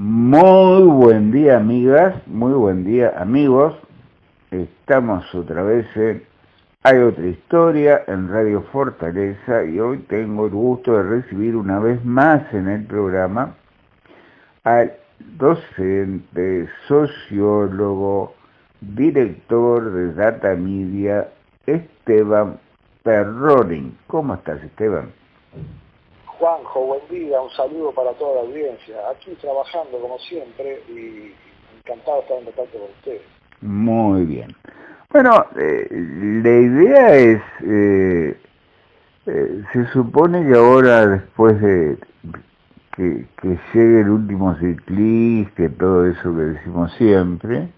Muy buen día amigas, muy buen día amigos. Estamos otra vez en Hay otra historia en Radio Fortaleza y hoy tengo el gusto de recibir una vez más en el programa al docente, sociólogo, director de Data Media, Esteban Perronin. ¿Cómo estás Esteban? Juanjo, buen día, un saludo para toda la audiencia. Aquí trabajando como siempre y encantado de estar en contacto con ustedes. Muy bien. Bueno, eh, la idea es, eh, eh, se supone que ahora después de que, llegue el último ciclista, todo eso que decimos siempre,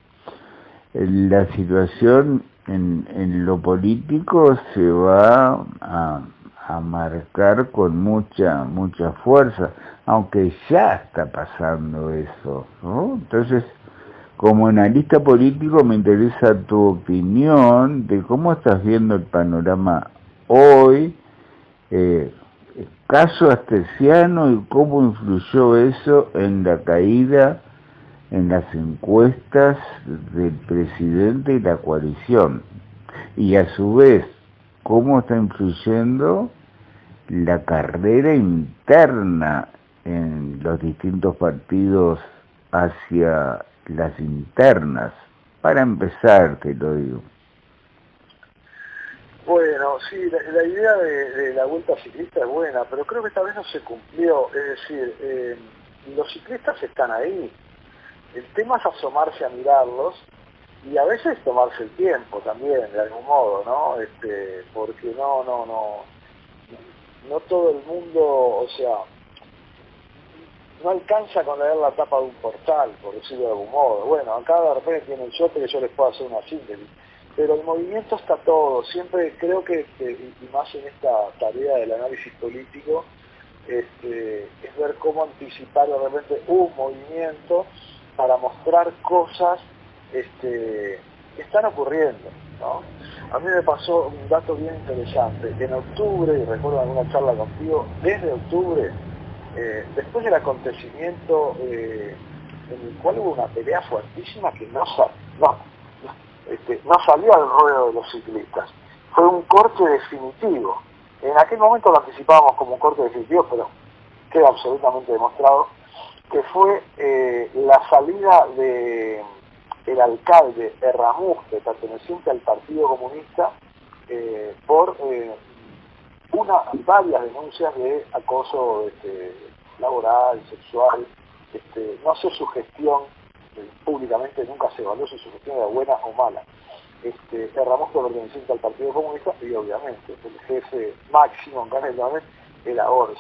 la situación en, en lo político se va a a marcar con mucha, mucha fuerza, aunque ya está pasando eso, Entonces, como analista político me interesa tu opinión de cómo estás viendo el panorama hoy, eh, caso astesiano y cómo influyó eso en la caída en las encuestas del presidente y la coalición. Y a su vez, cómo está influyendo la carrera interna en los distintos partidos hacia las internas. Para empezar, te lo digo. Bueno, sí, la, idea de, la vuelta ciclista es buena, pero creo que esta vez no se cumplió. Es decir, eh, los ciclistas están ahí. El tema es asomarse a mirarlos y a veces tomarse el tiempo también, de algún modo, ¿no? Este, porque no, no, no no todo el mundo, o sea, no alcanza con leer la tapa de un portal, por decirlo de algún modo. Bueno, acá de repente tiene el shot que yo les puedo hacer una síntesis. Pero el movimiento está todo. Siempre creo que, y más en esta tarea del análisis político, este, es ver cómo anticipar de repente un movimiento para mostrar cosas este, están ocurriendo. ¿no? A mí me pasó un dato bien interesante. En octubre, y recuerdo alguna charla contigo, desde octubre, eh, después del acontecimiento eh, en el cual hubo una pelea fuertísima que no, este, no salió al ruedo de los ciclistas. Fue un corte definitivo. En aquel momento lo anticipábamos como un corte definitivo, pero queda absolutamente demostrado que fue eh, la salida de el alcalde Erramuste, perteneciente al Partido Comunista, eh, por eh, una, varias denuncias de acoso este, laboral, sexual. Este, no sé su gestión, eh, públicamente nunca se evaluó si su gestión era buena o mala. Este, Erramuste perteneciente al Partido Comunista y obviamente el jefe máximo en Canel era Ors.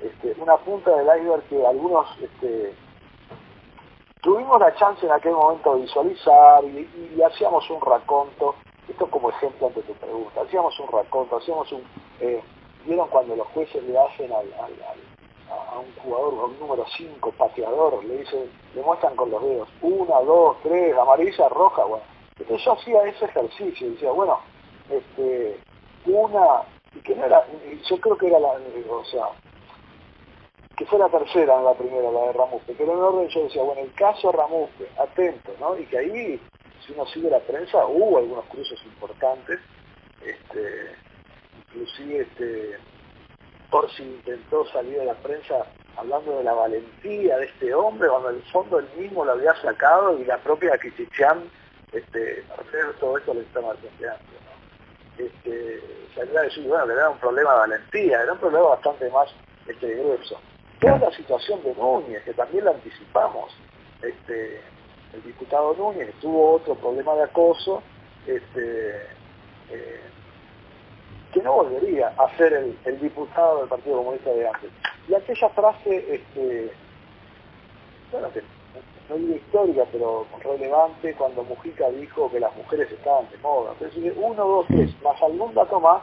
Este, una punta del iceberg que algunos este, tuvimos la chance en aquel momento de visualizar y, hacíamos un raconto, esto como ejemplo ante tu pregunta, hacíamos un raconto, hacíamos un... Eh, ¿Vieron cuando los jueces le hacen a un jugador, a número 5, pateador, le dicen, le muestran con los dedos, una, dos, tres, amarilla, roja, bueno. Entonces yo hacía ese ejercicio decía, bueno, este, una, y que no era, yo creo que era la, o que fue la tercera, no la primera, la de Ramuspe, pero en orden yo decía, bueno, el caso Ramuspe, atento, ¿no? Y que ahí, si uno sigue la prensa, hubo algunos cruces importantes, este, inclusive este, si intentó salir de la prensa hablando de la valentía de este hombre, cuando en el fondo él mismo lo había sacado y la propia Kichichan, este, todo esto le estaba planteando. ¿no? Este, salía a decir, bueno, que era un problema de valentía, era un problema bastante más este, grueso. Toda la situación de Núñez, que también la anticipamos. Este, el diputado Núñez tuvo otro problema de acoso, este, eh, que no volvería a ser el, diputado del Partido Comunista de antes. Y aquella frase, este, bueno, que no digo histórica, pero relevante, cuando Mujica dijo que las mujeres estaban de moda. Entonces, uno, dos, tres, más algún dato más,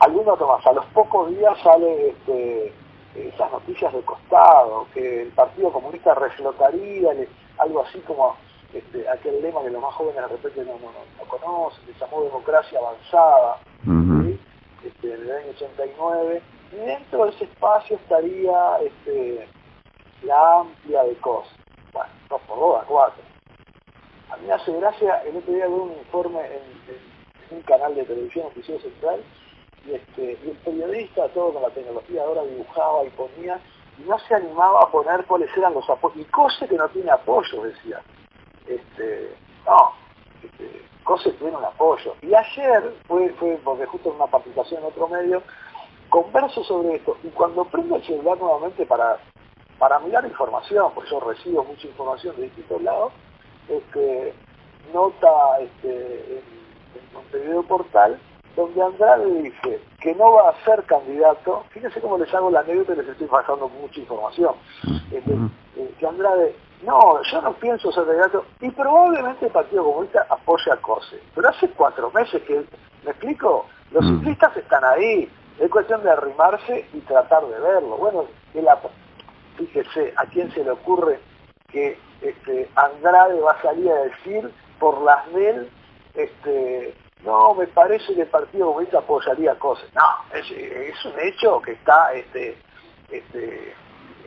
algún dato más. A los pocos días sale este, esas noticias de costado, que el Partido Comunista reflotaría, algo así como este, aquel lema que los más jóvenes de repente no, no, conocen, que llamó democracia avanzada, este, en el año 89, y dentro de ese espacio estaría este, la amplia de cosas. Bueno, dos por dos a cuatro. A mí me hace gracia, el otro día vi un informe en, un canal de televisión oficial central y, este, y el periodista, todo con la tecnología ahora, dibujaba y ponía y no se animaba a poner cuáles eran los apoyos. Y Cose que no tiene apoyo, decía. Este, no, este, Cose tiene un apoyo. Y ayer, fue, fue porque justo en una participación en otro medio, converso sobre esto. Y cuando prendo el celular nuevamente para, para mirar información, porque yo recibo mucha información de distintos lados, este, nota este, en Montevideo Portal donde Andrade dice que no va a ser candidato, fíjense cómo les hago la anécdota y les estoy pasando mucha información, este, que Andrade, no, yo no pienso ser candidato, y probablemente el Partido Comunista apoya a COSE, pero hace cuatro meses que, ¿me explico? Los ciclistas están ahí, es cuestión de arrimarse y tratar de verlo. Bueno, fíjese, ¿a quién se le ocurre que este, Andrade va a salir a decir por las NEL este, no, me parece que el Partido Comunista apoyaría cosas. No, es, un hecho que está, este, este,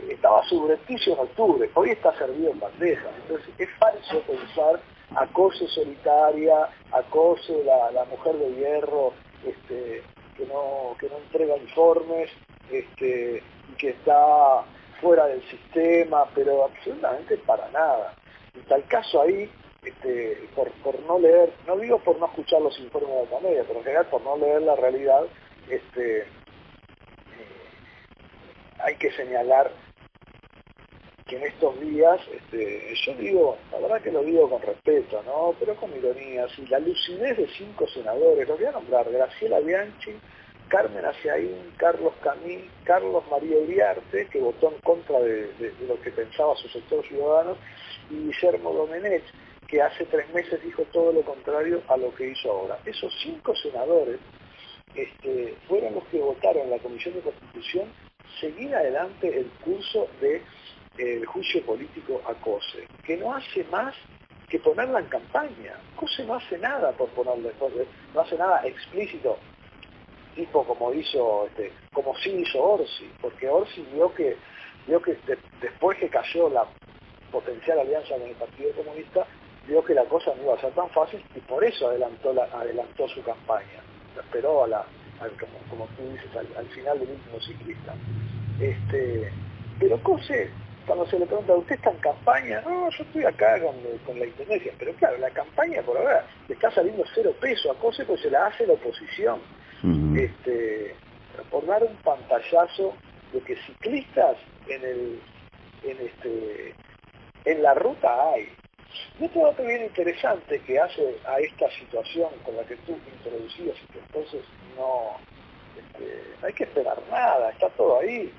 estaba subrepticio en octubre, hoy está servido en bandeja. Entonces es falso pensar a Cose solitaria, a Cose la, mujer de hierro, este, que no, que no entrega informes, este, que está fuera del sistema, pero absolutamente para nada. En tal caso ahí este, por, no leer, no digo por no escuchar los informes de la media, pero en general por no leer la realidad, este, eh, hay que señalar que en estos días, este, yo digo, la verdad que lo digo con respeto, ¿no? pero con ironía, si la lucidez de cinco senadores, los voy a nombrar, Graciela Bianchi, Carmen Aciaín, Carlos Camí, Carlos María Uriarte, que votó en contra de, lo que pensaba su sector ciudadano, y Guillermo Domenech, que hace tres meses dijo todo lo contrario a lo que hizo ahora. Esos cinco senadores este, fueron los que votaron en la Comisión de Constitución seguir adelante el curso del de, juicio político a COSE, que no hace más que ponerla en campaña. COSE no hace nada por ponerle, no hace nada explícito, tipo como hizo, este, como sí hizo Orsi, porque Orsi vio que, vio que después que cayó la potencial alianza con el Partido Comunista, vio que la cosa no iba a ser tan fácil y por eso adelantó, la, adelantó su campaña. Esperó a la, como, tú dices, al, final del último ciclista. Este, pero Cose, cuando se le pregunta, ¿usted está en campaña? No, yo estoy acá con, la intendencia. Pero claro, la campaña por ahora le está saliendo cero peso a Cose pues se la hace la oposición. este, por dar un pantallazo de que ciclistas en el en este en la ruta hay y otro dato bien interesante que hace a esta situación con la que tú introducías y que entonces no, este, hay que esperar nada, está todo ahí,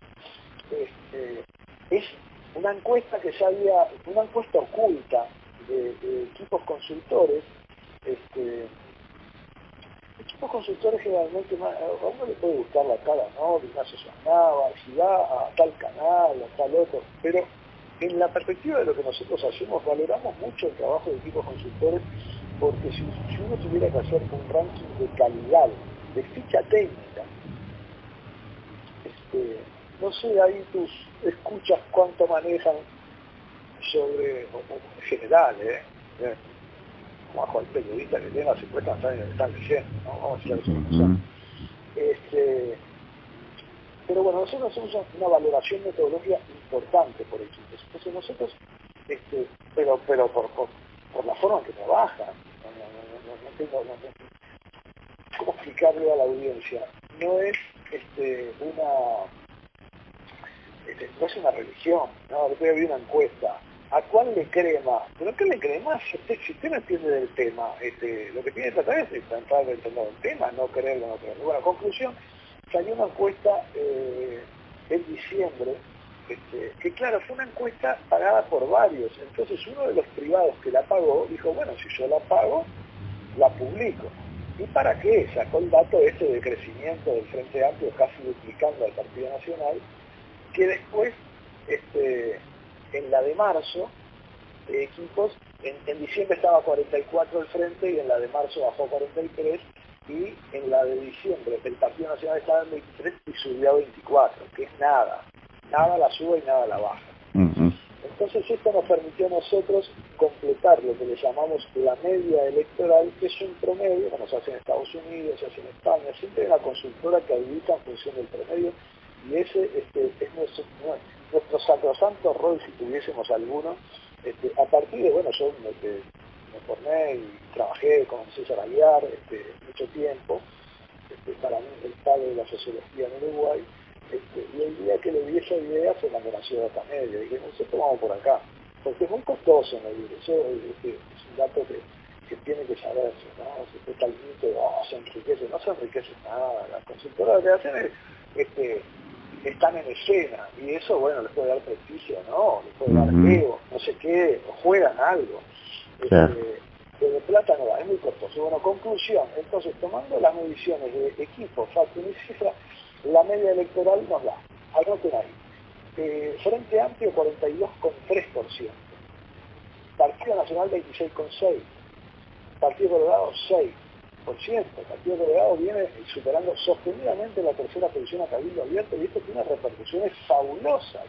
este, es una encuesta que ya había, una encuesta oculta de, equipos consultores, este, equipos consultores generalmente a uno le puede gustar la cara, ¿no? De Ignacio si va a tal canal, a tal otro, pero en la perspectiva de lo que nosotros hacemos, valoramos mucho el trabajo de equipos consultores porque si, uno tuviera que hacer un ranking de calidad, de ficha técnica, este, no sé, ahí tus escuchas cuánto manejan sobre, en general, ¿eh? ¿eh? Bajo el periodista que tenga, se puede estar están leyendo, ¿no? Vamos a decir este, pero bueno, nosotros hacemos una valoración metodológica importante por equipos. Entonces nosotros, este, pero, pero por, por, la forma en que trabajan, no, tengo, ¿cómo explicarle a la audiencia? No es este, una este, no es una religión, ¿no? Después había una encuesta. ¿A cuál le cree más? ¿Pero qué le cree más? Usted, si usted no entiende del tema, este, lo que tiene que tratar es tratar de entender el tema, no creerlo en otro. Bueno, conclusión, salió una encuesta eh, en diciembre, este, que claro, fue una encuesta pagada por varios. Entonces uno de los privados que la pagó dijo, bueno, si yo la pago, la publico. ¿Y para qué? Sacó el dato este de crecimiento del Frente Amplio casi duplicando al Partido Nacional, que después, este, en la de marzo, de equipos, en, en diciembre estaba 44 el Frente y en la de marzo bajó 43 y en la de diciembre el Partido Nacional estaba en 23 y subió a 24, que es nada. Nada la sube y nada la baja. Entonces esto nos permitió a nosotros completar lo que le llamamos la media electoral, que es un promedio, como se hace en Estados Unidos, se hace en España, siempre hay una consultora que habilita en función del promedio, y ese este, es nuestro, nuestro sacrosanto rol si tuviésemos alguno. Este, a partir de, bueno, yo este, me formé y trabajé con César Aguiar este, mucho tiempo, este, para mí el padre de la sociología en Uruguay, este, y el día que le di esa idea fue cuando nació Data Media. Dije, nosotros vamos por acá. Porque es muy costoso medir. Eso este, es un dato que, que tiene que saberse. ¿no? Se está el mito de, oh, se enriquece. No se enriquece nada. Las consultoras que hacen es, este, están en escena. Y eso, bueno, les puede dar prestigio, ¿no? Les puede dar ego, no sé qué, o juegan algo. Este, pero de plata no va, es muy costoso. Bueno, conclusión. Entonces, tomando las mediciones de equipo, factor y cifra, la media electoral nos da, anoten ahí, eh, Frente Amplio 42,3%, Partido Nacional 26,6%, Partido Colorado 6%, Partido Colorado viene superando sostenidamente la tercera posición a Cabildo Abierto y esto tiene repercusiones fabulosas,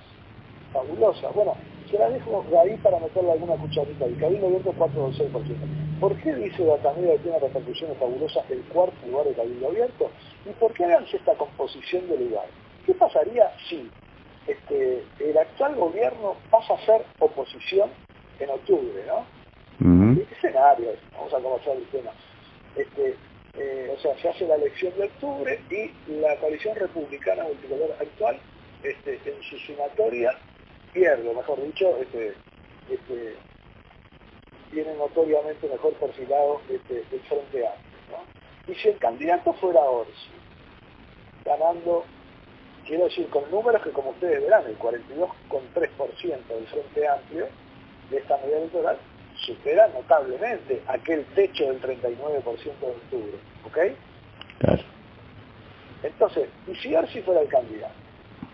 fabulosas. Bueno, se la dejo ahí para meterle alguna cucharita. El Cabildo Abierto 4,6%. ¿Por qué dice Datameda que tiene repercusiones fabulosas el cuarto lugar de Cabildo Abierto? ¿Y por qué háganse esta composición de lugar? ¿Qué pasaría si este, el actual gobierno pasa a ser oposición en octubre, ¿no? ¿Qué escenario Vamos a conocer el tema. Este, eh, o sea, se hace la elección de octubre y la coalición republicana multicolor actual, este, en su sumatoria, pierde, mejor dicho, este, este, tiene notoriamente mejor perfilado este, el Frente Amplio. ¿no? Y si el candidato fuera Orsi, ganando, quiero decir, con números que como ustedes verán, el 42,3% del Frente Amplio de esta medida electoral supera notablemente aquel techo del 39% de octubre. ¿Ok? Claro. Entonces, y si Orsi fuera el candidato,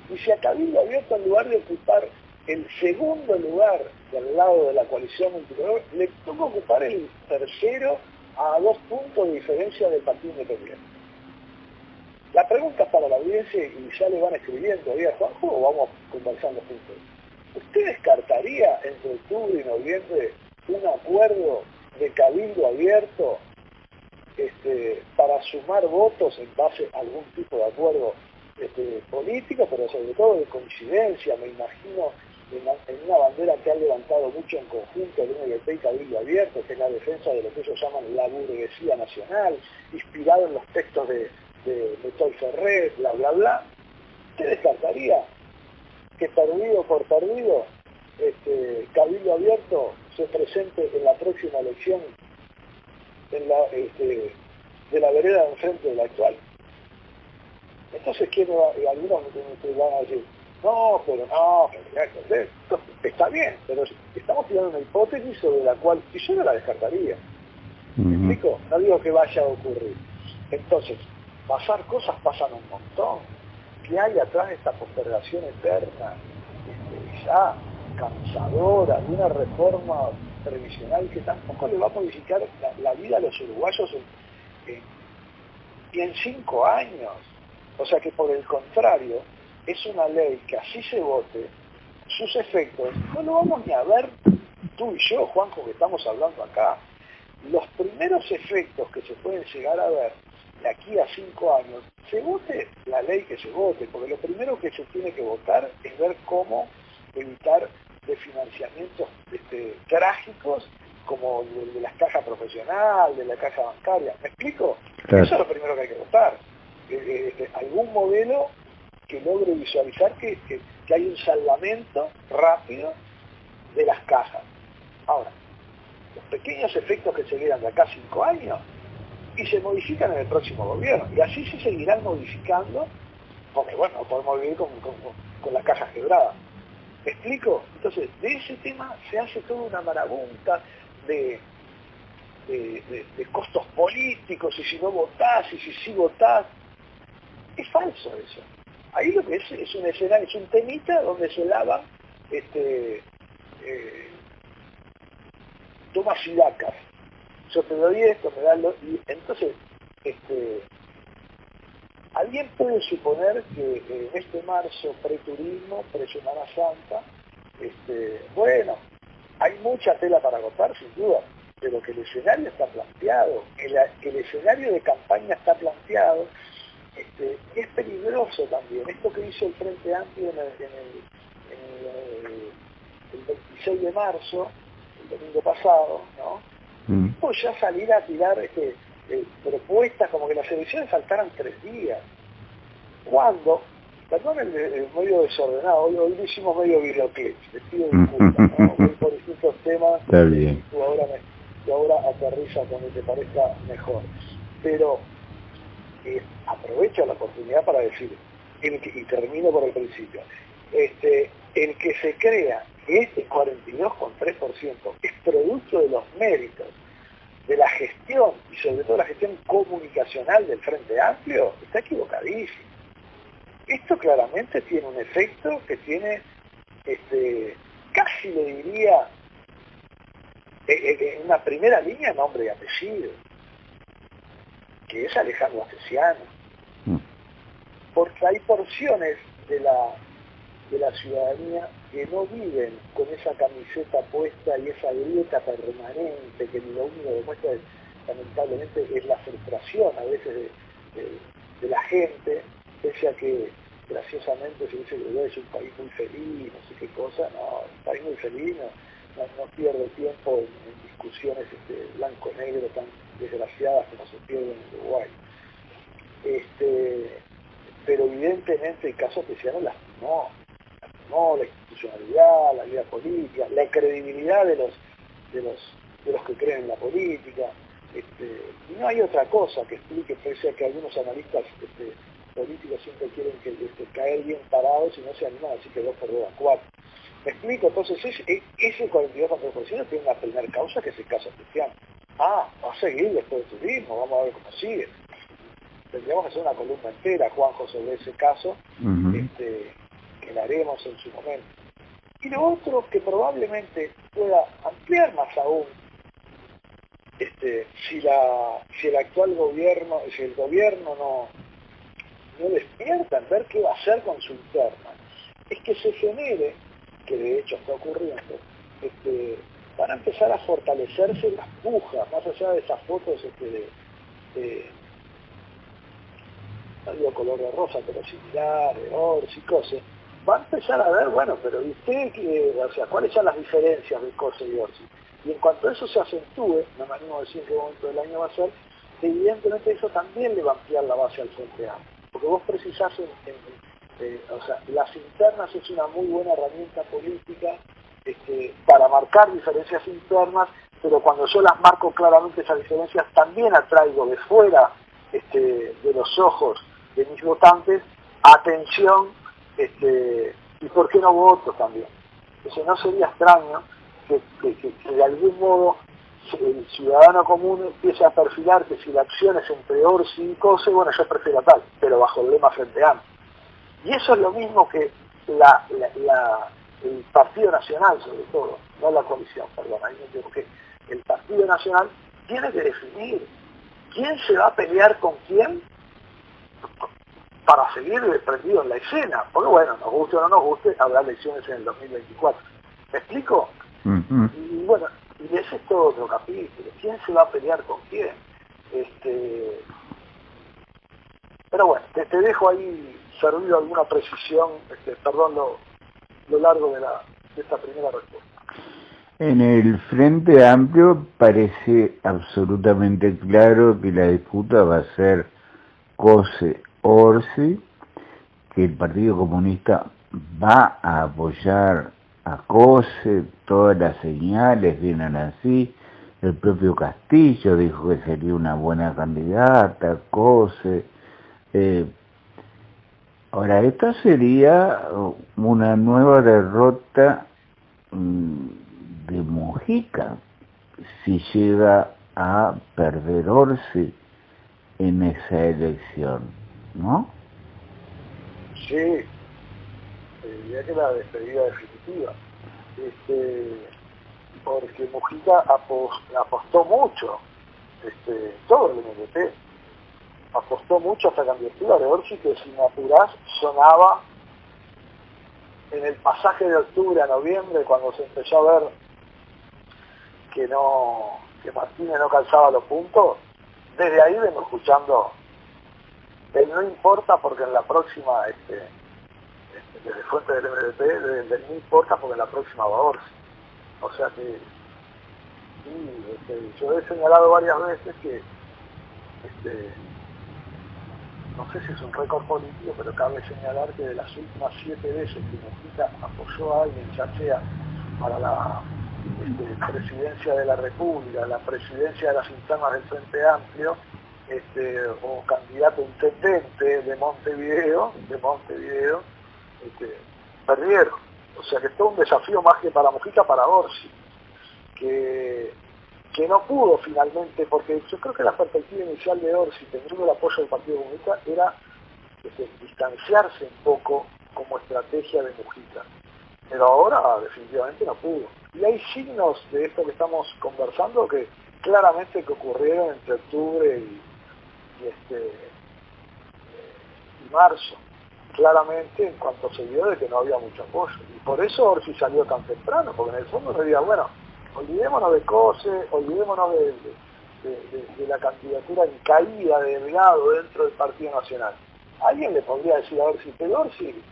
y si a Cabildo Abierto en lugar de ocupar el segundo lugar del lado de la coalición multicolor, le tocó ocupar el tercero a dos puntos de diferencia del Partido Independiente. La pregunta para la audiencia y ya le van escribiendo, ¿a Juanjo o vamos conversando juntos? ¿Usted descartaría entre octubre y noviembre un acuerdo de cabildo abierto este, para sumar votos en base a algún tipo de acuerdo este, político, pero sobre todo de coincidencia, me imagino en una bandera que ha levantado mucho en conjunto el UNLP y Cabildo Abierto, que es la defensa de lo que ellos llaman la burguesía nacional, inspirado en los textos de, de, de Ferrer, bla, bla, bla. ¿Qué descartaría que perdido por perdido, este, Cabildo Abierto se presente en la próxima elección en la, este, de la vereda de enfrente de la actual? Entonces, ¿quién va? algunos van a decir, no, pero no, pero está bien, pero estamos tirando una hipótesis sobre la cual, y yo no la descartaría. ¿Me explico? No digo que vaya a ocurrir. Entonces, pasar cosas pasan un montón. ¿Qué hay atrás de esta postergación eterna, este, ya cansadora, de una reforma previsional que tampoco le va a modificar la, vida a los uruguayos y en cinco años? O sea que por el contrario, es una ley que así se vote, sus efectos no lo vamos ni a ver tú y yo, Juanjo, que estamos hablando acá. Los primeros efectos que se pueden llegar a ver de aquí a cinco años, se vote la ley que se vote, porque lo primero que se tiene que votar es ver cómo evitar de financiamientos este, trágicos como el de las cajas profesionales, de la caja bancaria. ¿Me explico? Eso es lo primero que hay que votar. Eh, eh, eh, algún modelo que logre visualizar que, hay un salvamento rápido de las cajas. Ahora, los pequeños efectos que se quedan de acá cinco años y se modifican en el próximo gobierno. Y así se seguirán modificando, porque bueno, no podemos vivir con, con, las cajas quebradas. ¿Me explico? Entonces, de ese tema se hace toda una marabunta de, de, de, costos políticos, y si no votás, y si sí votás. Es falso eso. Ahí lo que es es un escenario, es un temita donde se lava este, eh, toma silacas. Yo te doy esto, me da lo... Y entonces, este, alguien puede suponer que en este marzo pre-turismo, pre-Semana Santa, Este, bueno, hay mucha tela para cortar, sin duda, pero que el escenario está planteado, que, el escenario de campaña está planteado, este, es peligroso también. Esto que hizo el Frente Amplio en el, 26 de marzo, el domingo pasado, ¿no? Mm. Pues ya salir a tirar este, eh, propuestas como que las elecciones faltaran tres días. Cuando, perdón el, medio desordenado, hoy, lo hicimos medio videoclip, les pido disculpas, ¿no? por distintos temas, y tú ahora, me, ahora aterriza cuando te parezca mejor. Pero eh, aprovecho la oportunidad para decir, y termino por el principio, este, el que se crea que este 42,3% es producto de los méritos de la gestión y sobre todo la gestión comunicacional del Frente Amplio, está equivocadísimo. Esto claramente tiene un efecto que tiene, este, casi le diría, en eh, eh, una primera línea nombre y apellido, que es Alejandro Asesiano. Mm. Porque hay porciones de la de la ciudadanía que no viven con esa camiseta puesta y esa grieta permanente que lo único que demuestra lamentablemente es la frustración a veces de, la gente, pese a que graciosamente se dice que es un país muy feliz, no sé qué cosa, no, un país muy feliz no, pierde tiempo en, discusiones este, blanco-negro tan desgraciadas como se pierden en Uruguay. Este, pero evidentemente el caso especial las no ¿no? la institucionalidad, la vida política, la credibilidad de los, de los, de los que creen en la política. Este, no hay otra cosa que explique, pese a que algunos analistas este, políticos siempre quieren que, este, caer bien parados y no se animan a decir que dos por dos a cuatro. ¿Me explico? Entonces ese, ese 42% tiene una primera causa que es el caso cristiano. Ah, va a seguir después del turismo, vamos a ver cómo sigue. Tendríamos que hacer una columna entera, Juanjo, sobre ese caso, este, que la haremos en su momento. Y lo otro que probablemente pueda ampliar más aún, este, si, la, si el actual gobierno, si el gobierno no, no despierta en ver qué va a hacer con su interna, es que se genere, que de hecho está ocurriendo, este, van a empezar a fortalecerse las pujas, más allá de esas fotos este, de, de no color de rosa, pero similar, de ors y cosas, va a empezar a ver, bueno, pero usted, o sea, cuáles son las diferencias de COSE y ORSI? Y en cuanto eso se acentúe, no me animo a decir en qué momento del año va a ser, evidentemente eso también le va a ampliar la base al Frente Amplio. Porque vos precisás, en, eh, o sea, las internas es una muy buena herramienta política este, para marcar diferencias internas, pero cuando yo las marco claramente esas diferencias, también atraigo de fuera este, de los ojos de mis votantes atención este, y por qué no voto también. Entonces no sería extraño que, de algún modo el ciudadano común empiece a perfilar que si la acción es entre Orsi y COSE, bueno, yo prefiero tal, pero bajo el lema Frente Amplio. Y eso es lo mismo que la, el Partido Nacional, sobre todo, no la coalición, perdón, ahí me que el Partido Nacional tiene que definir quién se va a pelear con quién para seguir prendido en la escena. Porque bueno, nos guste o no nos guste, habrá elecciones en el 2024. ¿Me explico? Y bueno, y ese es todo otro capítulo. ¿Quién se va a pelear con quién? Este... Pero bueno, te, dejo ahí servido alguna precisión, este, perdón lo, lo largo de, la, de esta primera respuesta. En el Frente Amplio parece absolutamente claro que la disputa va a ser COSE Orsi, que el Partido Comunista va a apoyar a COSE, todas las señales vienen así, el propio Castillo dijo que sería una buena candidata, COSE. Eh, ahora, esta sería una nueva derrota mm, de Mujica si llega a perder Orsi en esa elección. ¿no? Sí, diría que la despedida Este, porque Mujica apostó mucho, este, todo el MDP, apostó mucho a esta candidatura de Orsi que sin apurás sonaba en el pasaje de octubre a noviembre, cuando se empezó a ver que no que Martínez no calzaba los puntos, desde ahí vengo escuchando no importa porque en la próxima, este desde fuente del MDP, desde el no importa porque la próxima va a Orsi. O sea que este, yo he señalado varias veces que este, no sé si es un récord político, pero cabe señalar que de las últimas siete veces que Mujica apoyó a alguien, ya para la este, presidencia de la República, la presidencia de las internas del Frente Amplio, este, o candidato intendente de Montevideo, de Montevideo, este, perdieron. O sea que todo un desafío más que para Mujica, para Orsi, que que no pudo finalmente, porque yo creo que la perspectiva inicial de Orsi, teniendo el apoyo del Partido Comunista, era este, distanciarse un poco como estrategia de Mujica. Pero ahora definitivamente no pudo. Y hay signos de esto que estamos conversando que claramente que ocurrieron entre octubre y, este, y marzo. Claramente en cuanto se vio de que no había mucho apoyo. Y por eso Orsi salió tan temprano, porque en el fondo me diría, bueno, olvidémonos de COSE, olvidémonos de, la candidatura en caída de Delgado dentro del Partido Nacional. Alguien le podría decir a ver si peor si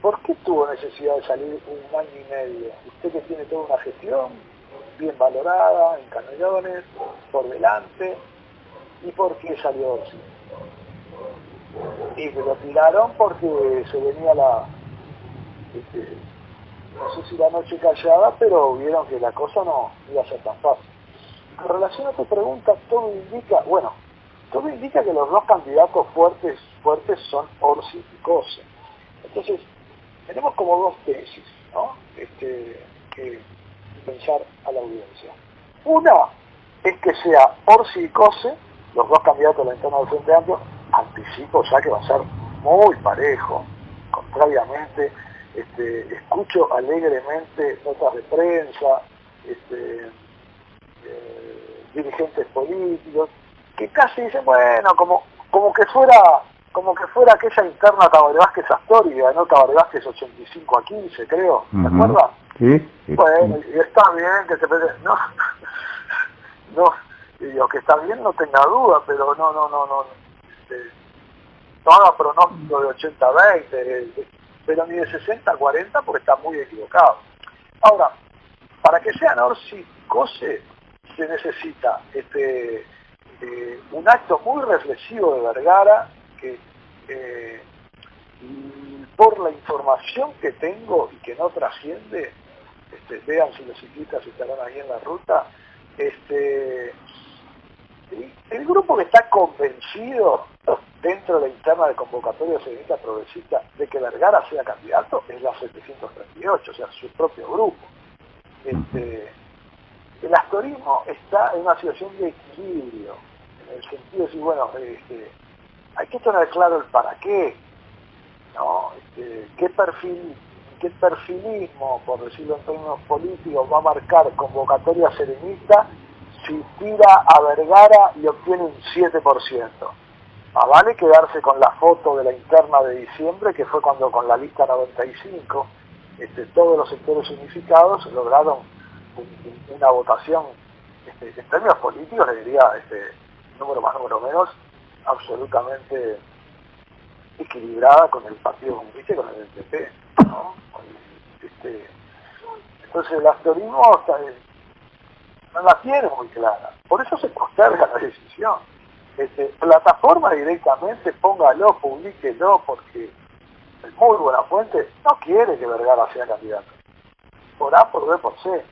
¿por qué tuvo necesidad de salir un año y medio? Usted que tiene toda una gestión bien valorada, en Canelones, por delante, ¿y por qué salió Orsi? Y lo tiraron porque se venía la, este, no sé si la noche callada, pero vieron que la cosa no iba a ser tan fácil. En relación a tu pregunta, todo indica, bueno, todo indica que los dos candidatos fuertes, fuertes son Orsi y Cose. Entonces, tenemos como dos tesis, ¿no? Este, que pensar a la audiencia. Una es que sea Orsi y Cose, los dos candidatos a la interna del Frente Amplio, anticipo ya que va a ser muy parejo, contrariamente este, escucho alegremente notas de prensa, este, eh, dirigentes políticos, que casi dicen, bueno, como, como que fuera como que fuera aquella interna Tabaré Vázquez Astori, ganó Tabaré Vázquez 85 a 15, creo, ¿te acuerdas? Sí, Bueno, y está bien que se... No, no, digo que está bien, no tenga duda, pero no, no, no, no. Este, no haga pronóstico de 80-20, pero ni de 60 a 40 porque está muy equivocado. Ahora, para que sea Orsi Cose se necesita este, eh, un acto muy reflexivo de Vergara que eh, por la información que tengo y que no trasciende, este, vean si los ciclistas estarán ahí en la ruta, este, el grupo que está convencido dentro de la interna de convocatoria feminista progresista de que Vergara sea candidato es la 738, o sea, su propio grupo. Este, el astorismo está en una situación de equilibrio, en el sentido de decir, bueno, este, hay que tener claro el para qué, ¿no? Este, qué perfil, qué perfilismo, por decirlo en términos políticos, va a marcar convocatoria serenista si tira a Vergara y obtiene un 7%. Más vale quedarse con la foto de la interna de diciembre, que fue cuando con la lista 95 este, todos los sectores unificados lograron una votación, este, en términos políticos, le diría, este, número más, número menos, absolutamente equilibrada con el Partido Comunista y con el NTP. ¿no? Este, entonces el asterismo no la tiene muy clara. Por eso se posterga la decisión este, plataforma directamente, póngalo, publíquelo, porque es muy buena fuente, no quiere que Vergara sea candidato. Por A, por B, por C.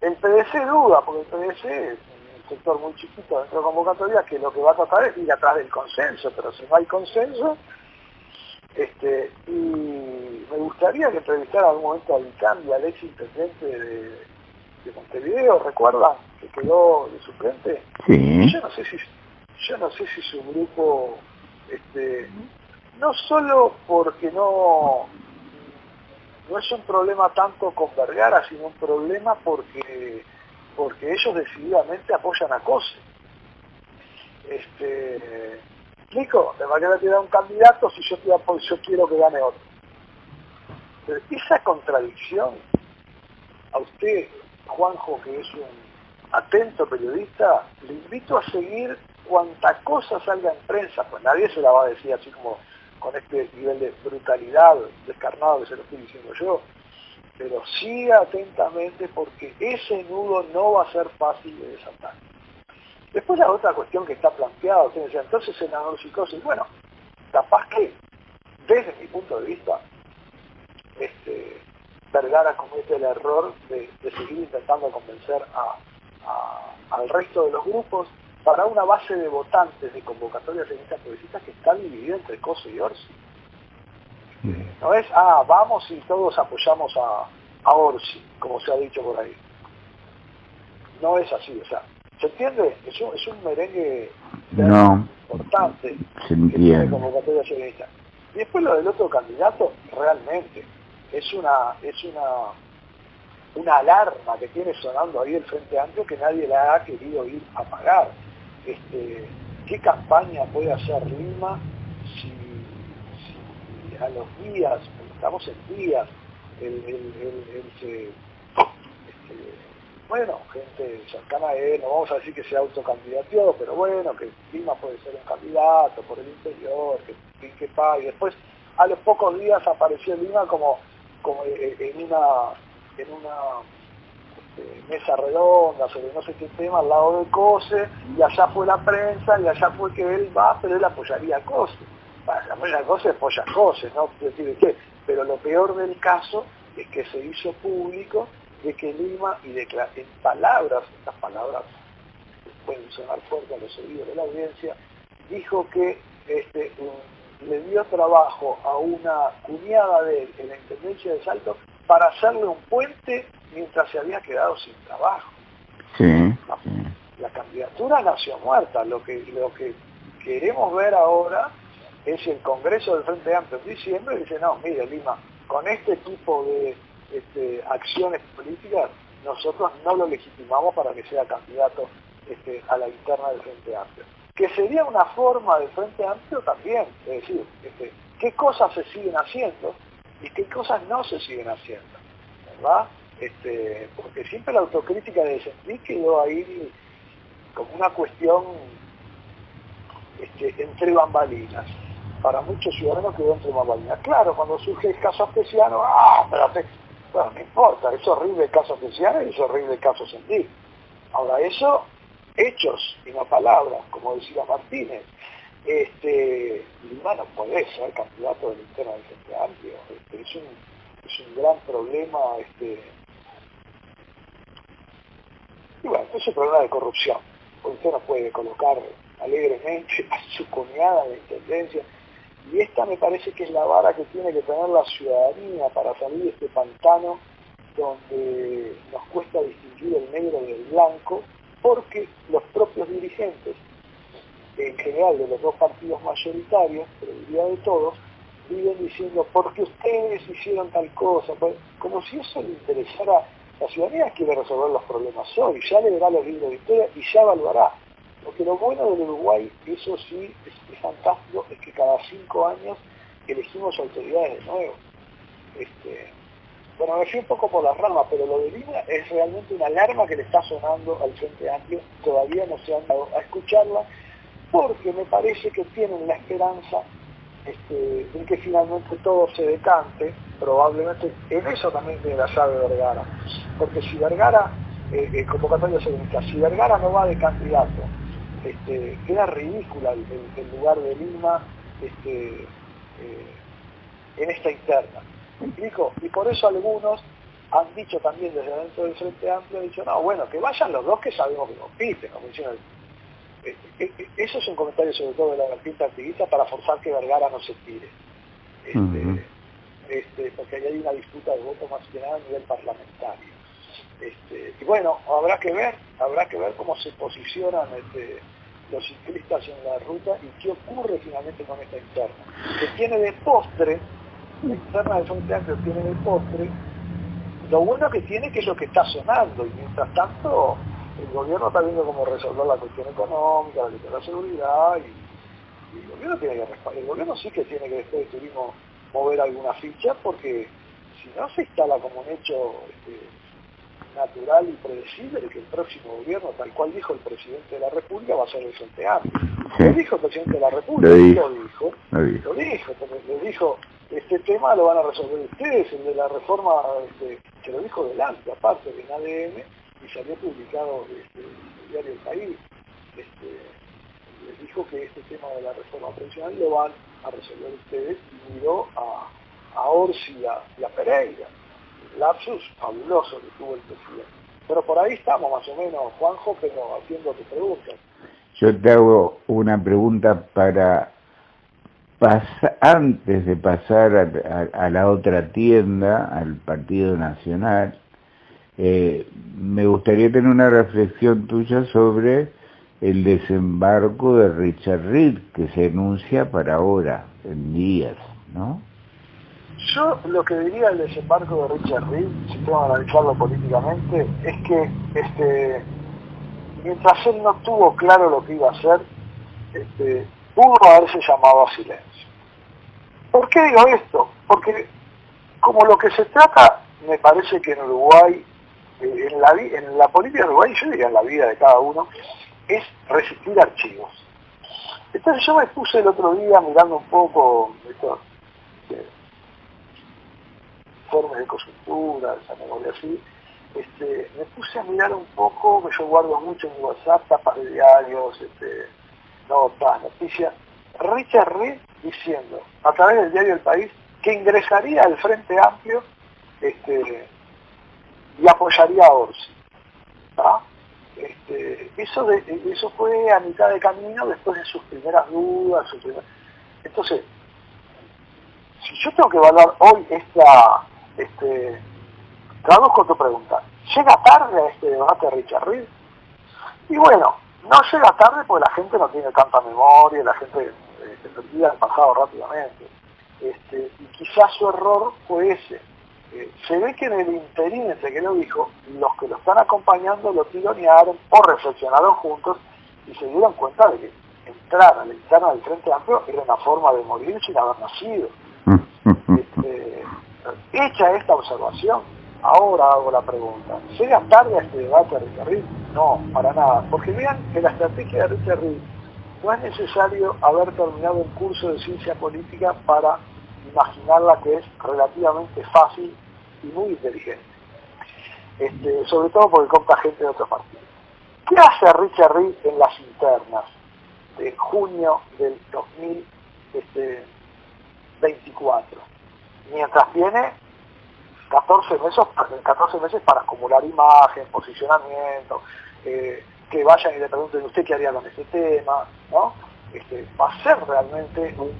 El PDC duda, porque el PDC es un sector muy chiquito dentro de convocatoria que lo que va a tratar es ir atrás del consenso, pero si no hay consenso, este, y me gustaría que entrevistara algún momento a Vicandi, al ex intendente de, de Montevideo, ¿recuerdan? Que quedó de suplente. Sí. Yo no sé si yo no sé si su grupo, este, no solo porque no, no es un problema tanto con Vergara, sino un problema porque, porque ellos decididamente apoyan a COSE. Este, explico, de manera que da un candidato si yo, yo quiero que gane otro. esa contradicción, a usted, Juanjo, que es un atento periodista, le invito a seguir cuanta cosa salga en prensa, pues nadie se la va a decir así como con este nivel de brutalidad descarnado que se lo estoy diciendo yo, pero siga atentamente porque ese nudo no va a ser fácil de desatar. Después la otra cuestión que está planteada, usted decía, entonces senador psicosis, bueno, capaz que desde mi punto de vista, este, Vergara comete el error de, seguir intentando convencer al resto de los grupos para una base de votantes de convocatorias de listas progresistas que está dividida entre COSE y Orsi. No es, ah, vamos y todos apoyamos a, Orsi, como se ha dicho por ahí. No es así, o sea, ¿se entiende? Es un, es un merengue importante se entiende. convocatorias Y después lo del otro candidato, realmente, es una, es una una alarma que tiene sonando ahí el Frente Amplio que nadie la ha querido ir a pagar este, qué campaña puede hacer Lima si, a los días, estamos en días, el, este, bueno, gente cercana a él, no vamos a decir que sea autocandidato, pero bueno, que Lima puede ser un candidato por el interior, que, que pague. Después, a los pocos días apareció Lima como, como en una, en una este, mesa redonda sobre no sé qué tema al lado de COSE, y allá fue la prensa, y allá fue que él va, pero él apoyaría a COSE. Bueno, a COSE apoya a COSE, ¿no? ¿qué? Pero lo peor del caso es que se hizo público de que Lima, y de, en palabras, estas palabras pueden sonar fuerte a los oídos de la audiencia, dijo que este, le dio trabajo a una cuñada de él en la Intendencia de Salto para hacerle un puente mientras se había quedado sin trabajo. Sí, la, candidatura nació muerta. Lo que, lo que queremos ver ahora es el Congreso del Frente Amplio en diciembre y dice, no, mire Lima, con este tipo de este, acciones políticas nosotros no lo legitimamos para que sea candidato este, a la interna del Frente Amplio. Que sería una forma del Frente Amplio también, es decir, este, qué cosas se siguen haciendo y qué cosas no se siguen haciendo, ¿verdad? Este, porque siempre la autocrítica de Sentí quedó ahí como una cuestión este, entre bambalinas. Para muchos ciudadanos quedó entre bambalinas. Claro, cuando surge el caso especial, ah, espérate, bueno, no importa, es horrible el caso especial y es horrible el caso Sentí. Ahora eso, hechos y no palabras, como decía Martínez, este, Lima no puede ser candidato del interno del Frente Amplio. Este, es, un, es un gran problema este, y bueno, es un problema de corrupción, porque usted no puede colocar alegremente a su cuñada de intendencia, y esta me parece que es la vara que tiene que tener la ciudadanía para salir de este pantano donde nos cuesta distinguir el negro del blanco, porque los propios dirigentes, en general de los dos partidos mayoritarios, pero diría de todos, viven diciendo, porque ustedes hicieron tal cosa, como si eso le interesara la ciudadanía quiere resolver los problemas hoy, ya le verá los libros de historia y ya evaluará. Porque lo bueno del Uruguay, eso sí es, fantástico, es que cada cinco años elegimos autoridades de nuevo. Este, bueno, me fui un poco por las ramas, pero lo de Lima es realmente una alarma que le está sonando al Frente Amplio. Todavía no se han dado a escucharla, porque me parece que tienen la esperanza este, en que finalmente todo se decante, probablemente en eso también tiene la llave Vergara, porque si Vergara, eh, eh convocatoria segunda, si Vergara no va de candidato, este, queda ridícula el, lugar de Lima este, eh, en esta interna. ¿Me explico? Y por eso algunos han dicho también desde dentro del Frente Amplio, han dicho, no, bueno, que vayan los dos que sabemos que compiten, como dicen eh, eh, eh, eso es un comentario sobre todo de la vertiente activista para forzar que Vergara no se tire. Este, este, porque ahí hay una disputa de voto más que nada a nivel parlamentario. Este, y bueno, habrá que ver, habrá que ver cómo se posicionan los ciclistas en la ruta y qué ocurre finalmente con esta interna. Que tiene de postre, la interna de Frente Amplio tiene de postre, lo bueno que tiene que es lo que está sonando y mientras tanto el gobierno está viendo cómo resolver la cuestión económica, la cuestión de la seguridad y, el gobierno tiene que el gobierno sí que tiene que después de turismo mover alguna ficha porque si no se instala como un hecho este, natural y predecible de que el próximo gobierno, tal cual dijo el presidente de la República, va a ser el. Lo dijo el presidente de la República, lo dijo, lo dijo, lo dijo, le dijo, este tema lo van a resolver ustedes, el de la reforma, este, se lo dijo delante, aparte en ADN, y salió publicado este, en el diario El País. Este, les dijo que este tema de la reforma pensional lo van a resolver ustedes y miró a, a Orsi y a Pereira lapsus fabuloso que tuvo el presidente. Pero por ahí estamos más o menos, Juanjo, pero haciendo tu pregunta. Yo te hago una pregunta para antes de pasar a, la otra tienda, al Partido Nacional, eh, me gustaría tener una reflexión tuya sobre el desembarco de Richard Reed, que se anuncia para ahora, en días, ¿no? Yo lo que diría del desembarco de Richard Reed, si tengo analizarlo políticamente, es que este, mientras él no tuvo claro lo que iba a hacer, este, pudo haberse llamado a silencio. ¿Por qué digo esto? Porque como lo que se trata, me parece que en Uruguay, eh, en, la, en la política de Uruguay, yo diría en la vida de cada uno, es resistir archivos. Entonces yo me puse el otro día mirando un poco esto, informes de coyuntura, esa memoria así, este, me puse a mirar un poco, que yo guardo mucho en mi WhatsApp, tapas de diarios, este, notas, noticias, Richard Reed diciendo, a través del diario El País, que ingresaría al Frente Amplio este, y apoyaría a Orsi. Este, eso, eso fue a mitad de camino después de sus primeras dudas. Entonces, si yo tengo que evaluar hoy esta, este, traduzco tu pregunta. ¿Llega tarde a este debate Richard Reed? Y bueno, no llega tarde porque la gente no tiene tanta memoria, la gente eh, se olvida el pasado rápidamente. Este, y quizás su error fue ese. Eh, se ve que en el interín entre que lo dijo, los que lo están acompañando lo tironearon o reflexionaron juntos y se dieron cuenta de que entrar a la interna del Frente Amplio era una forma de morir sin haber nacido. Este, Hecha esta observación, ahora hago la pregunta, ¿llega tarde a este debate Reed? No, para nada, porque vean que la estrategia de Richard Reed no es necesario haber terminado un curso de ciencia política para imaginarla que es relativamente fácil y muy inteligente. Este, sobre todo porque compra gente de otros partidos. ¿Qué hace Richard Reed en las internas de junio del 2024? mientras tiene 14 meses, 14 meses para acumular imagen, posicionamiento, eh, que vayan y le pregunten usted qué haría con este tema, ¿no? Este, va a ser realmente un,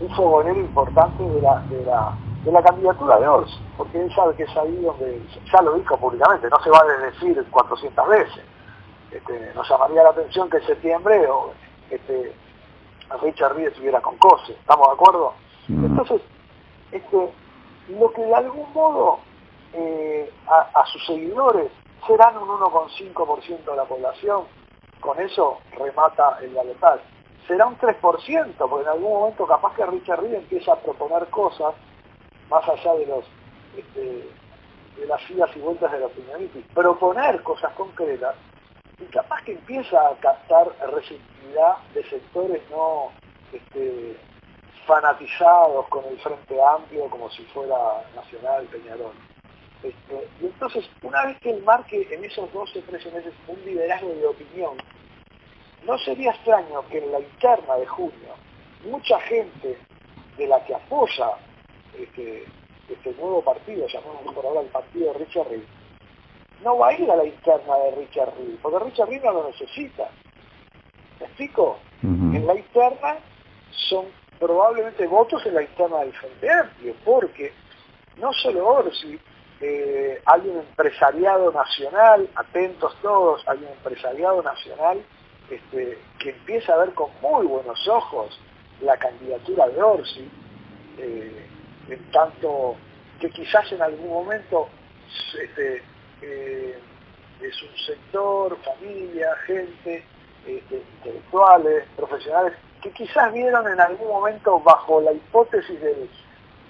un, fogonero importante de la, de la, de la candidatura de Ors, porque él sabe que es ahí donde, ya lo dijo públicamente, no se va a decir 400 veces. Este, nos llamaría la atención que en septiembre o, este, Richard Reed estuviera con COSE, ¿estamos de acuerdo? Mm. Entonces, este, lo que de algún modo eh, a, sus seguidores serán un 1,5% de la población, con eso remata el galotal. Será un 3%, porque en algún momento capaz que Richard Reed empieza a proponer cosas más allá de los este, de las idas y vueltas de la opinionitis, proponer cosas concretas y capaz que empieza a captar receptividad de sectores no este, fanatizados con el Frente Amplio como si fuera Nacional Peñarol. Este, y entonces, una vez que él marque en esos 12, 13 meses un liderazgo de opinión, no sería extraño que en la interna de junio mucha gente de la que apoya este, este nuevo partido, llamamos por ahora el partido de Richard Reed, no va a ir a la interna de Richard Reed, porque Richard Reed no lo necesita. ¿Me explico? En la interna son probablemente votos en la interna del Frente Amplio, porque no solo Orsi, eh, hay un empresariado nacional, atentos todos, hay un empresariado nacional este, que empieza a ver con muy buenos ojos la candidatura de Orsi, eh, en tanto que quizás en algún momento este, eh, es un sector, familia, gente, este, intelectuales, profesionales, que quizás vieron en algún momento bajo la hipótesis del,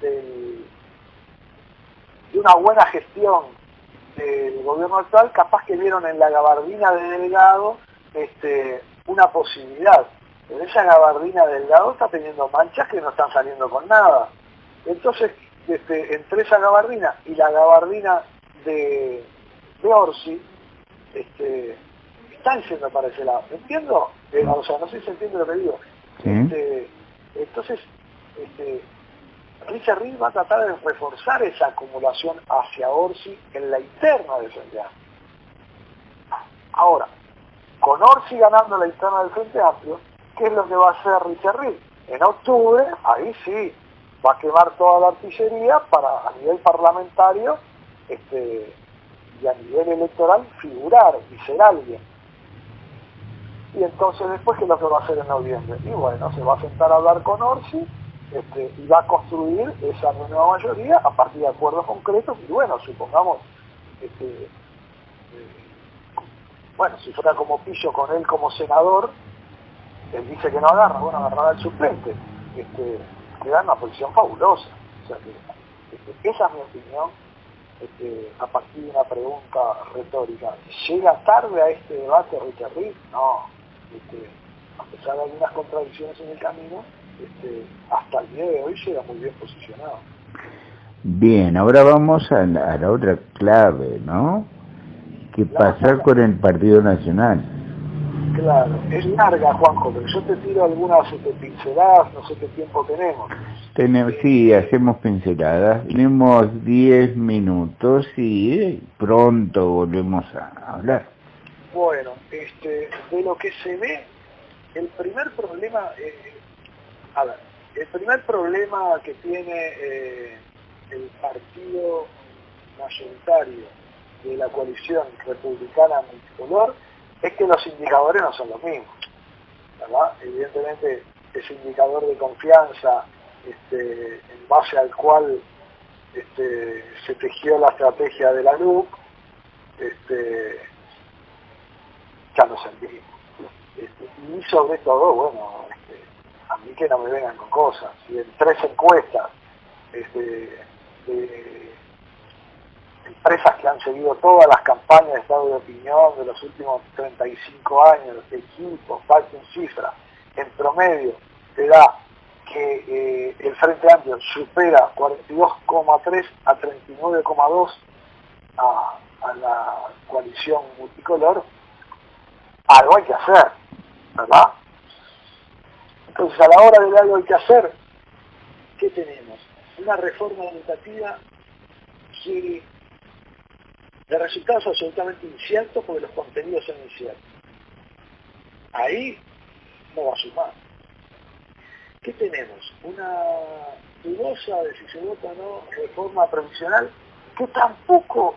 de una buena gestión del gobierno actual, capaz que vieron en la gabardina de Delgado este, una posibilidad. Pero esa gabardina de Delgado está teniendo manchas que no están saliendo con nada. Entonces, este, entre esa gabardina y la gabardina de, de Orsi, este, están yendo para ese lado. ¿Entiendo? Eh, o sea, no sé si se lo que digo. Este, entonces, este, Richard Reed va a tratar de reforzar esa acumulación hacia Orsi en la interna del Frente Amplio. Ahora, con Orsi ganando la interna del Frente Amplio, ¿qué es lo que va a hacer Richard Reed? En octubre, ahí sí, va a quemar toda la artillería para a nivel parlamentario este, y a nivel electoral figurar y ser alguien. Y entonces después, ¿qué es lo que va a hacer en noviembre? Y bueno, se va a sentar a hablar con Orsi este, y va a construir esa nueva mayoría a partir de acuerdos concretos y bueno, supongamos, este, eh, bueno, si fuera como Pillo con él como senador, él dice que no agarra, bueno, agarrará al suplente, este, que da una posición fabulosa. O sea que, este, esa es mi opinión este, a partir de una pregunta retórica. ¿Llega tarde a este debate Richard Reed? No. Este, a pesar de algunas contradicciones en el camino, este, hasta el día de hoy llega muy bien posicionado. Bien, ahora vamos a la, otra clave, ¿no? ¿Qué pasa con el Partido Nacional? Claro, es larga, Juanjo, pero yo te tiro algunas este, pinceladas, no sé qué tiempo tenemos. tenemos sí, hacemos pinceladas. Tenemos 10 minutos y pronto volvemos a hablar. Bueno, este, de lo que se ve, el primer problema, eh, el primer problema que tiene eh, el partido mayoritario de la coalición republicana multicolor es que los indicadores no son los mismos. ¿verdad? Evidentemente ese indicador de confianza este, en base al cual este, se tejió la estrategia de la LUC, este, ya no se este, y sobre todo, bueno, este, a mí que no me vengan con cosas. Y en tres encuestas este, de empresas que han seguido todas las campañas de estado de opinión de los últimos 35 años, equipos, falten cifra, en promedio te da que eh, el Frente Amplio supera 42,3 a 39,2 a, a la coalición multicolor, algo hay que hacer, ¿verdad? Entonces, a la hora de algo hay que hacer, ¿qué tenemos? Una reforma educativa que de resultados absolutamente inciertos porque los contenidos son inciertos. Ahí no va a sumar. ¿Qué tenemos? Una dudosa de si se vota o no reforma previsional que tampoco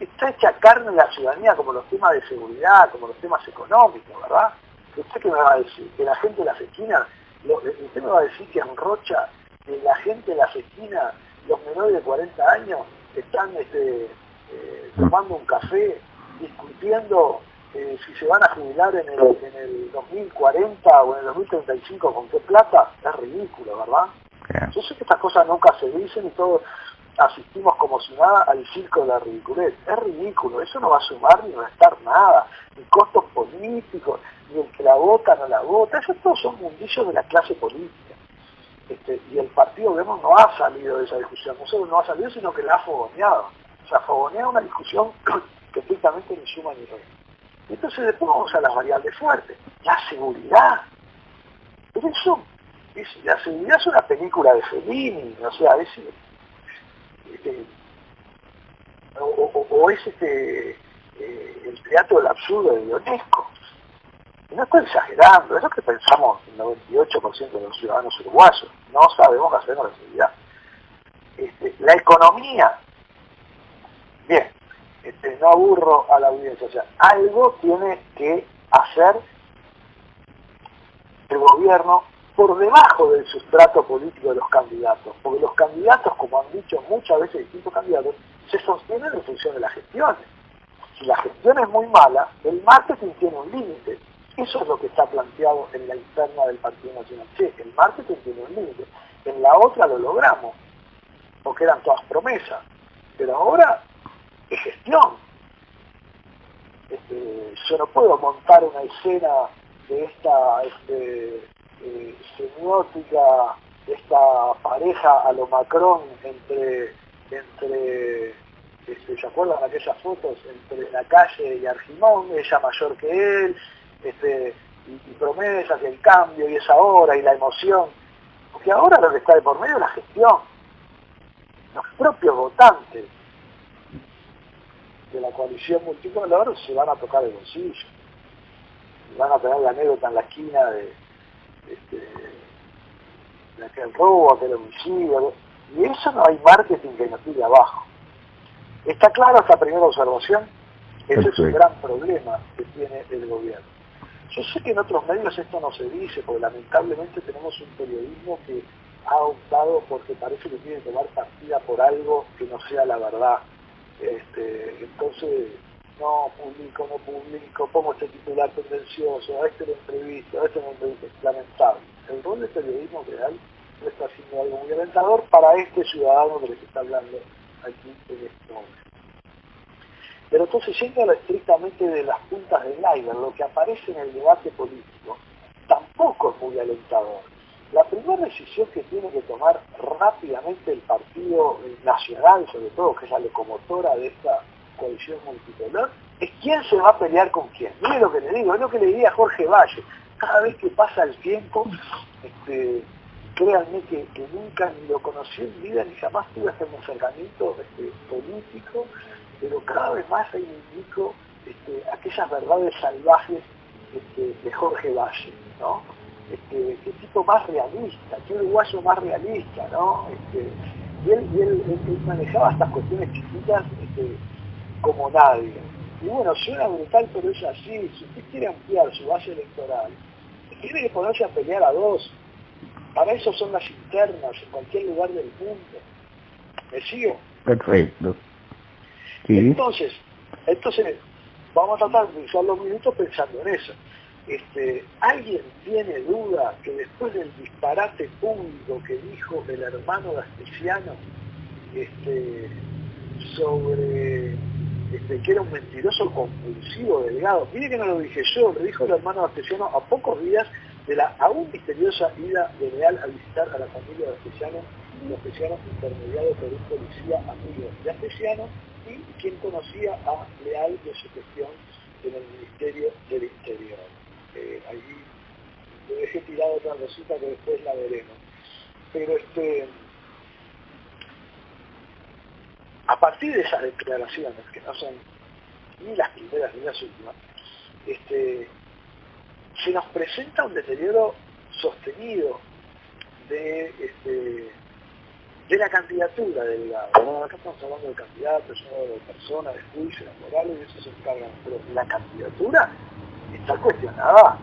está hecha carne la ciudadanía como los temas de seguridad, como los temas económicos, ¿verdad? ¿Usted qué me va a decir? Que la gente de las esquinas, usted me va a decir que en Rocha, que la gente de las esquinas, los menores de 40 años, están este, eh, tomando un café, discutiendo eh, si se van a jubilar en el, en el 2040 o en el 2035 con qué plata, es ridículo, ¿verdad? Yo sé que estas cosas nunca se dicen y todos asistimos como si nada al circo de la ridiculez. Es ridículo, eso no va a sumar ni va a estar nada, ni costos políticos, ni el que la vota no la vota, esos todos son mundillos de la clase política. Este, y el partido, vemos, no ha salido de esa discusión, no solo no ha salido, sino que la ha fogoneado. O sea, fogonea una discusión que estrictamente ni suma ni resta. Entonces después vamos a las variables fuertes. La seguridad. Pero eso, la seguridad es una película de Fellini, o sea, es, este, o, es este, eh, el teatro del absurdo de Ionesco. no estoy exagerando, es lo que pensamos el 98% de los ciudadanos uruguayos. No sabemos hacer la seguridad. Este, la economía Bien, este, no aburro a la audiencia, o sea, algo tiene que hacer el gobierno por debajo del sustrato político de los candidatos, porque los candidatos, como han dicho muchas veces distintos candidatos, se sostienen en función de las gestiones. Si la gestión es muy mala, el marketing tiene un límite. Eso es lo que está planteado en la interna del Partido Nacional. Sí, el marketing tiene un límite. En la otra lo logramos, porque eran todas promesas. pero ahora es gestión. Este, yo no puedo montar una escena de esta este, eh, semiótica, esta pareja a lo Macron entre, entre este, ¿se acuerdan aquellas fotos entre la calle y Argimón, ella mayor que él, este, y, promesas y el cambio y esa hora y la emoción? Porque ahora lo que está de por medio es la gestión. Los propios votantes de la coalición multicolor se van a tocar el bolsillo. Van a tener la anécdota en la esquina de, este, de aquel robo, aquel homicidio. Y eso no hay marketing que nos tire abajo. Está clara esta primera observación, ese es un gran problema que tiene el gobierno. Yo sé que en otros medios esto no se dice, porque lamentablemente tenemos un periodismo que ha optado porque parece que tiene que tomar partida por algo que no sea la verdad. Este, entonces, no publico, no publico, pongo este titular tendencioso, a este lo entrevisto, a este lo entrevisto, lamentable. El rol de periodismo real no está haciendo algo muy alentador para este ciudadano de lo que está hablando aquí en este momento. Pero entonces, yendo estrictamente de las puntas del iceberg, lo que aparece en el debate político tampoco es muy alentador. La primera decisión que tiene que tomar rápidamente el Partido Nacional, sobre todo, que es la locomotora de esta coalición multipolar, es quién se va a pelear con quién. Mire lo que le digo, es lo que le diría a Jorge Valle. Cada vez que pasa el tiempo, este, créanme que, nunca ni lo conocí en vida ni jamás tuve este acercamiento este, político, pero cada vez más reivindico este, aquellas verdades salvajes este, de Jorge Valle, ¿no? Este, qué tipo más realista, qué uruguayo más realista, ¿no? Este, y él, manejaba estas cuestiones chiquitas este, como nadie. Y bueno, suena brutal, pero es así. Si usted quiere ampliar su base electoral, tiene que ponerse a pelear a dos. Para eso son las internas en cualquier lugar del mundo. ¿Me sigo? Perfecto. Entonces, entonces, vamos a tratar de usar los minutos pensando en eso. Este, ¿Alguien tiene duda que después del disparate público que dijo el hermano de Astesiano este, sobre este, que era un mentiroso compulsivo delgado? Mire que no lo dije yo, lo dijo el hermano de Astesiano a pocos días de la aún misteriosa ida de Leal a visitar a la familia de Astesiano, y Astesiano intermediado por un policía amigo de Astesiano y quien conocía a Leal de su gestión en el Ministerio del Interior. Eh, ahí le dejé tirado otra cosita que después la veremos. Pero este a partir de esas declaraciones, que no son ni las primeras ni las últimas, este, se nos presenta un deterioro sostenido de, este, de la candidatura del lado. acá estamos hablando de candidatos, de personas, de juicios, de morales, y eso se encargan. Pero la candidatura está cuestionada.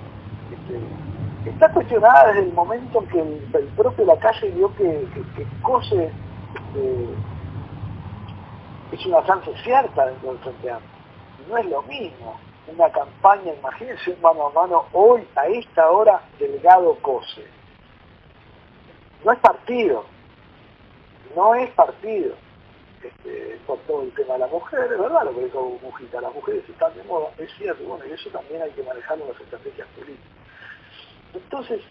Este, está cuestionada desde el momento en que el, propio la calle vio que, que, COSE este, es una chance cierta dentro del Frente Amplio. No es lo mismo una campaña, imagínense un mano a mano hoy a esta hora Delgado COSE. No es partido, no es partido este, por todo el tema de la mujer, es verdad lo que dijo Mujita, las mujeres están de moda, es cierto, bueno, y eso también hay que manejarlo en las estrategias políticas. Entonces,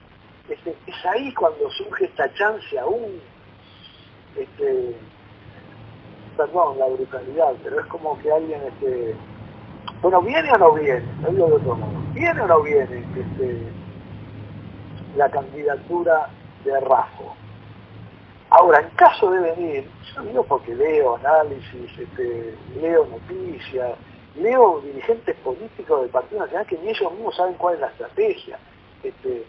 este, es ahí cuando surge esta chance aún, este, perdón, la brutalidad, pero es como que alguien, este, bueno, ¿viene o no viene? No digo de otro modo, ¿viene o no viene este, la candidatura de Rafa? Ahora, en caso de venir, yo digo porque leo análisis, este, leo noticias, leo dirigentes políticos del Partido Nacional que ni ellos mismos saben cuál es la estrategia. Este,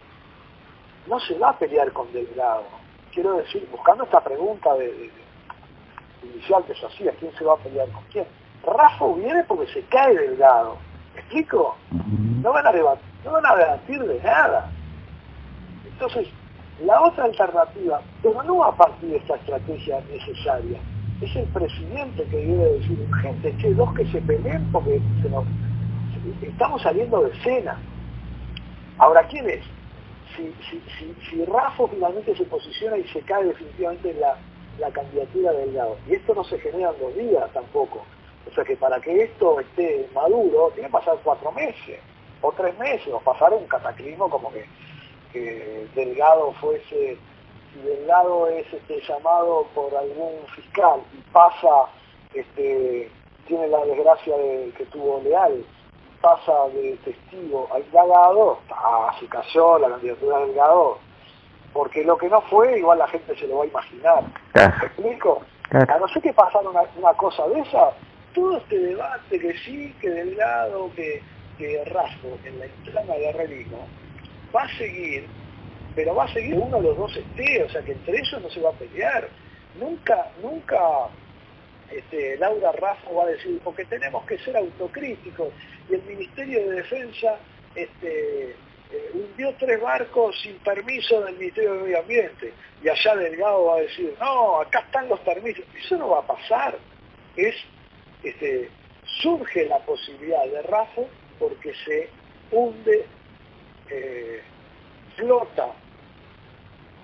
no se va a pelear con Delgado. Quiero decir, buscando esta pregunta de, inicial que yo hacía, ¿quién se va a pelear con quién? Rafa viene porque se cae Delgado. ¿Me explico? No van a no van a debatir de nada. Entonces, la otra alternativa, pero no a partir de esta estrategia necesaria, es el presidente que debe decir, gente, che, dos que se peleen porque estamos saliendo de escena. Ahora, ¿quién es? Si, si, Rafa finalmente se posiciona y se cae definitivamente en la la candidatura de Delgado. Y esto no se genera en dos días tampoco. O sea que para que esto esté maduro, tiene que pasar cuatro meses, o tres meses, o pasar un cataclismo como que, que Delgado fuese, si Delgado es este, llamado por algún fiscal y pasa, este, tiene la desgracia de que tuvo Leal, pasa de testigo al Delgado, ah, se cayó la candidatura de Delgado, porque lo que no fue, igual la gente se lo va a imaginar. ¿Me explico? A no ser que pasara una, cosa de esa, todo este debate que sí, que Delgado, que, que Razo en la interna de realismo, va a seguir, pero va a seguir uno de los dos esté, o sea que entre ellos no se va a pelear. Nunca, nunca este, Laura Razo va a decir, porque tenemos que ser autocríticos, y el Ministerio de Defensa este, eh, hundió tres barcos sin permiso del Ministerio de Medio Ambiente. Y allá Delgado va a decir, no, acá están los permisos. Eso no va a pasar. Es, este, surge la posibilidad de RAFO porque se hunde, eh, flota,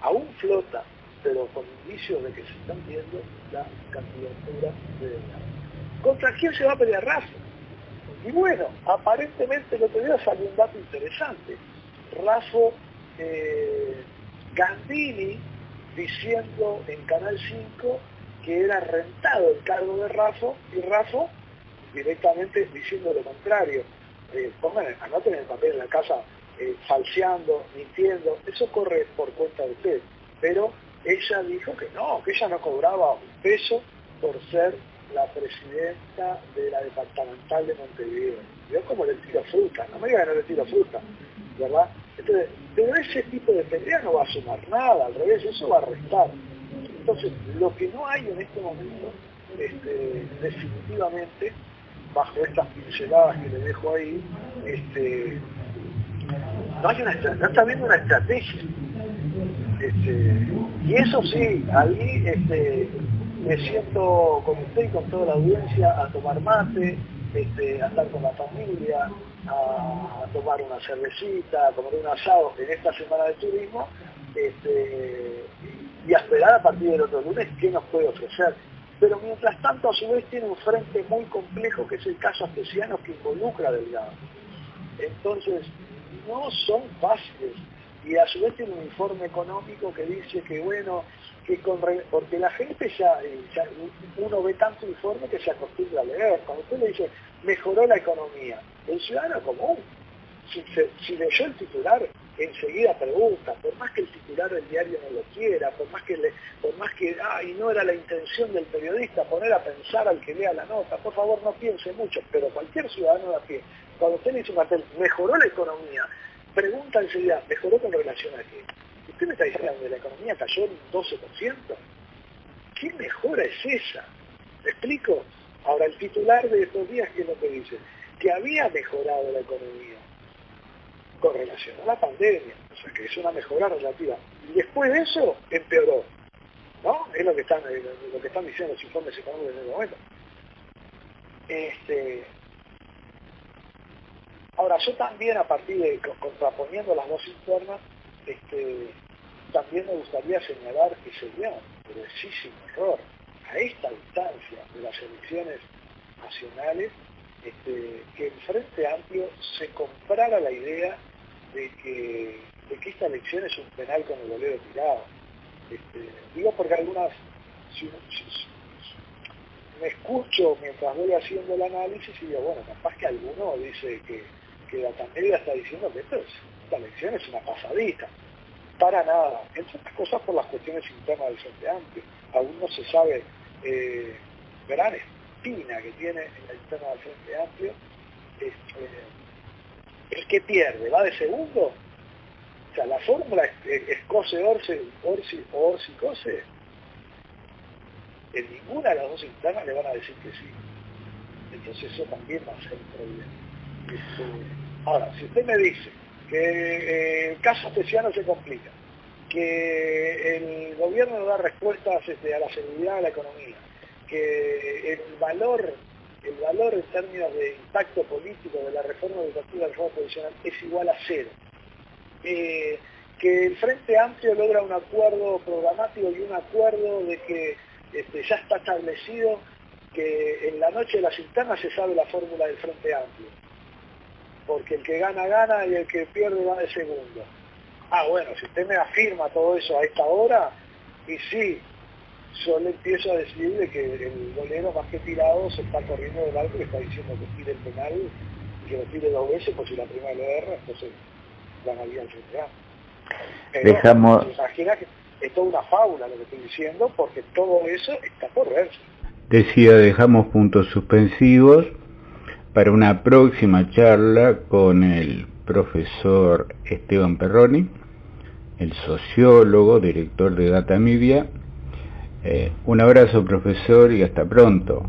aún flota, pero con indicios de que se están viendo la candidatura de Delgado. ¿Contra quién se va a pelear RAFO? Y bueno, aparentemente el otro día salió un dato interesante. Rafo eh, Gandini diciendo en Canal 5 que era rentado el cargo de Rafo y Rafo directamente diciendo lo contrario. Eh, pongan, anoten el papel en la casa eh, falseando, mintiendo, eso corre por cuenta de usted. Pero ella dijo que no, que ella no cobraba un peso por ser la presidenta de la departamental de Montevideo. Yo como le tiro fruta, no me digan que no le tiro fruta, ¿verdad? Entonces, pero ese tipo de pelea no va a sumar nada, al revés, eso va a restar. Entonces, lo que no hay en este momento, este, definitivamente, bajo estas pinceladas que le dejo ahí, este, no, hay una, no está viendo una estrategia. Este, y eso sí, ahí me siento con usted y con toda la audiencia a tomar mate, a estar con la familia, a, tomar una cervecita, a comer un asado en esta semana de turismo este, y a esperar a partir del otro lunes qué nos puede ofrecer. Pero mientras tanto, a su vez, tiene un frente muy complejo que es el caso astesiano que involucra a Delgado. Entonces, no son fáciles. Y a su vez tiene un informe económico que dice que, bueno, porque la gente eh, ya, uno ve tanto informe que se acostumbra a leer. Cuando usted le dice, mejoró la economía, el ciudadano común, si, si leyó el titular, enseguida pregunta, por más que el titular del diario no lo quiera, por más que, por más que ay, no era la intención del periodista poner a pensar al que lea la nota, por favor no piense mucho, pero cualquier ciudadano de a pie, cuando usted le dice un cartel, mejoró la economía, pregunta enseguida, ¿mejoró con relación a qué? ¿Usted me está diciendo que la economía cayó un 12%? ¿Qué mejora es esa? ¿Me explico? Ahora, el titular de estos días, ¿qué es lo que dice? Que había mejorado la economía con relación a la pandemia, o sea, que es una mejora relativa. Y después de eso, empeoró. ¿No? Es lo que están, eh, lo que están diciendo los informes económicos en este momento. Este, ahora, yo también, a partir de contraponiendo las dos informes, este, también me gustaría señalar que sería un gruesísimo error a esta distancia de las elecciones nacionales este, que el Frente Amplio se comprara la idea de que, esta elección es un penal con el bolero tirado. Este, digo porque algunas, me escucho mientras voy haciendo el análisis y digo, bueno, capaz que alguno dice que, que la Tandelia está diciendo que esta elección es una pasadita para nada, entre otras cosas por las cuestiones internas del Frente Amplio. Aún no se sabe eh, gran espina que tiene en la interna del Frente Amplio. Este, el que pierde, ¿va de segundo? O sea, la fórmula es, cose orsi, orsi orsi cose. En ninguna de las dos internas le van a decir que sí. Entonces eso también va a ser un problema. Ahora, si usted me dice que eh, el caso especial se complica, que el gobierno no da respuestas este, a la seguridad, a la economía, que el valor, el valor en términos de impacto político de la reforma educativa, la reforma provisional, es igual a cero. Eh, que el Frente Amplio logra un acuerdo programático y un acuerdo de que este, ya está establecido que en la noche de las internas se sabe la fórmula del Frente Amplio. Porque el que gana, gana y el que pierde va de segundo. Ah, bueno, si usted me afirma todo eso a esta hora, y sí, yo le empiezo a decir de que el golero más que tirado se está corriendo del alto y está diciendo que tire el penal y que lo tire dos veces, pues si la primera lo erra, entonces ganaría el Amplio. Dejamos... imagina que es toda una fábula lo que estoy diciendo, porque todo eso está por verse. Decía, dejamos puntos suspensivos para una próxima charla con el profesor Esteban Perroni, el sociólogo, director de Data Media. Eh, un abrazo profesor y hasta pronto.